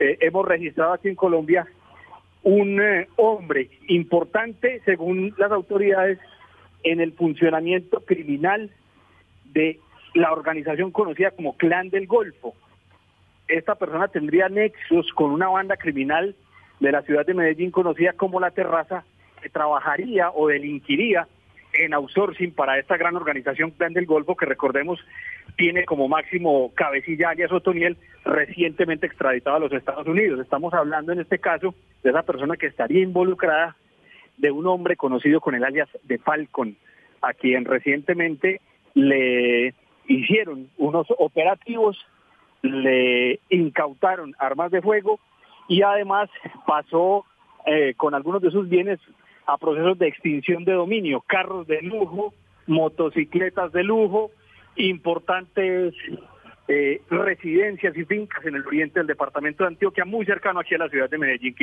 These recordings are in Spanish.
eh, hemos registrado aquí en Colombia un eh, hombre importante, según las autoridades, en el funcionamiento criminal de la organización conocida como Clan del Golfo. Esta persona tendría nexos con una banda criminal de la ciudad de Medellín conocida como La Terraza, que trabajaría o delinquiría en outsourcing para esta gran organización Plan del Golfo, que recordemos tiene como máximo cabecilla alias Otoniel, recientemente extraditado a los Estados Unidos. Estamos hablando en este caso de esa persona que estaría involucrada de un hombre conocido con el alias de Falcon, a quien recientemente le hicieron unos operativos, le incautaron armas de fuego y además pasó eh, con algunos de sus bienes a procesos de extinción de dominio, carros de lujo, motocicletas de lujo, importantes eh, residencias y fincas en el oriente del departamento de Antioquia, muy cercano aquí a la ciudad de Medellín.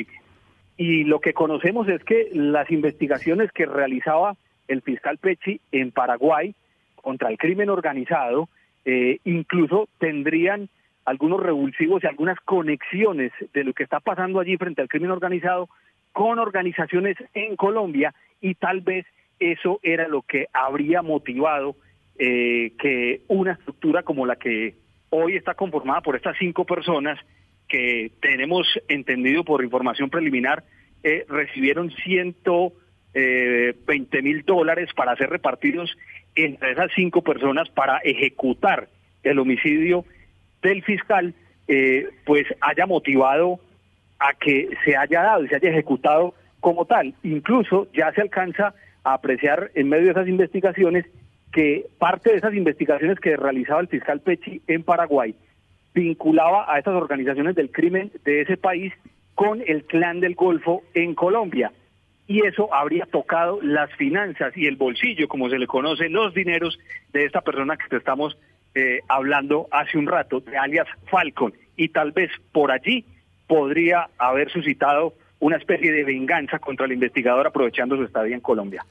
Y lo que conocemos es que las investigaciones que realizaba el fiscal Pecci en Paraguay contra el crimen organizado, eh, incluso tendrían algunos revulsivos y algunas conexiones de lo que está pasando allí frente al crimen organizado con organizaciones en Colombia y tal vez eso era lo que habría motivado eh, que una estructura como la que hoy está conformada por estas cinco personas que tenemos entendido por información preliminar eh, recibieron ciento eh, veinte mil dólares para ser repartidos entre esas cinco personas para ejecutar el homicidio del fiscal, pues haya motivado a que se haya dado y se haya ejecutado como tal. Incluso ya se alcanza a apreciar en medio de esas investigaciones que parte de esas investigaciones que realizaba el fiscal Pechi en Paraguay vinculaba a estas organizaciones del crimen de ese país con el clan del Golfo en Colombia. Y eso habría tocado las finanzas y el bolsillo, como se le conoce, los dineros de esta persona que te estamos eh, hablando hace un rato, de alias Falcon. Y tal vez por allí podría haber suscitado una especie de venganza contra el investigador aprovechando su estadía en Colombia.